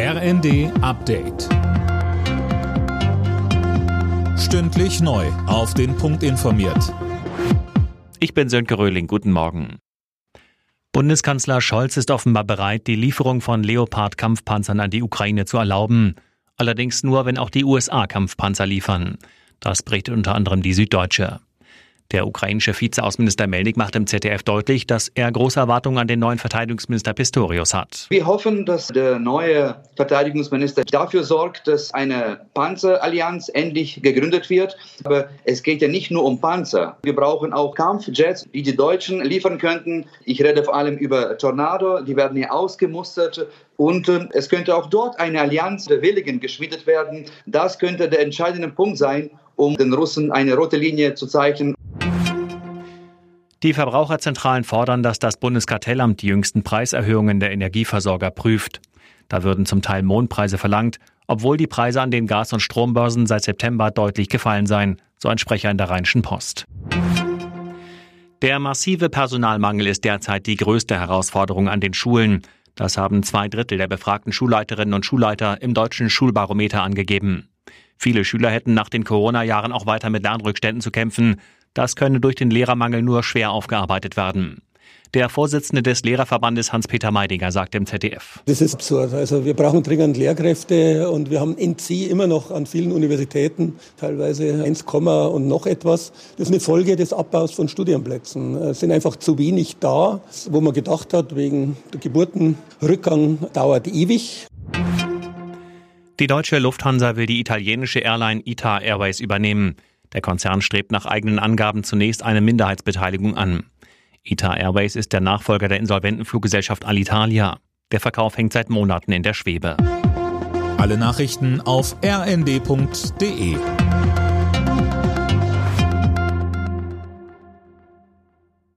RND Update. Stündlich neu. Auf den Punkt informiert. Ich bin Sönke Röhling. Guten Morgen. Bundeskanzler Scholz ist offenbar bereit, die Lieferung von Leopard-Kampfpanzern an die Ukraine zu erlauben. Allerdings nur, wenn auch die USA Kampfpanzer liefern. Das berichtet unter anderem die Süddeutsche. Der ukrainische Vizeaußenminister Melnik macht im ZDF deutlich, dass er große Erwartungen an den neuen Verteidigungsminister Pistorius hat. Wir hoffen, dass der neue Verteidigungsminister dafür sorgt, dass eine Panzerallianz endlich gegründet wird. Aber es geht ja nicht nur um Panzer. Wir brauchen auch Kampfjets, die die Deutschen liefern könnten. Ich rede vor allem über Tornado. Die werden hier ausgemustert. Und äh, es könnte auch dort eine Allianz der Willigen geschmiedet werden. Das könnte der entscheidende Punkt sein, um den Russen eine rote Linie zu zeichnen. Die Verbraucherzentralen fordern, dass das Bundeskartellamt die jüngsten Preiserhöhungen der Energieversorger prüft. Da würden zum Teil Mondpreise verlangt, obwohl die Preise an den Gas- und Strombörsen seit September deutlich gefallen seien, so ein Sprecher in der Rheinischen Post. Der massive Personalmangel ist derzeit die größte Herausforderung an den Schulen. Das haben zwei Drittel der befragten Schulleiterinnen und Schulleiter im deutschen Schulbarometer angegeben. Viele Schüler hätten nach den Corona-Jahren auch weiter mit Lernrückständen zu kämpfen. Das könne durch den Lehrermangel nur schwer aufgearbeitet werden. Der Vorsitzende des Lehrerverbandes Hans-Peter Meidinger sagt im ZDF. Das ist absurd. Also wir brauchen dringend Lehrkräfte und wir haben NC immer noch an vielen Universitäten teilweise 1, und noch etwas. Das ist eine Folge des Abbaus von Studienplätzen. Es sind einfach zu wenig da, wo man gedacht hat, wegen der Geburtenrückgang dauert ewig. Die deutsche Lufthansa will die italienische Airline ITA Airways übernehmen. Der Konzern strebt nach eigenen Angaben zunächst eine Minderheitsbeteiligung an. ITA Airways ist der Nachfolger der insolventen Fluggesellschaft Alitalia. Der Verkauf hängt seit Monaten in der Schwebe. Alle Nachrichten auf rnd.de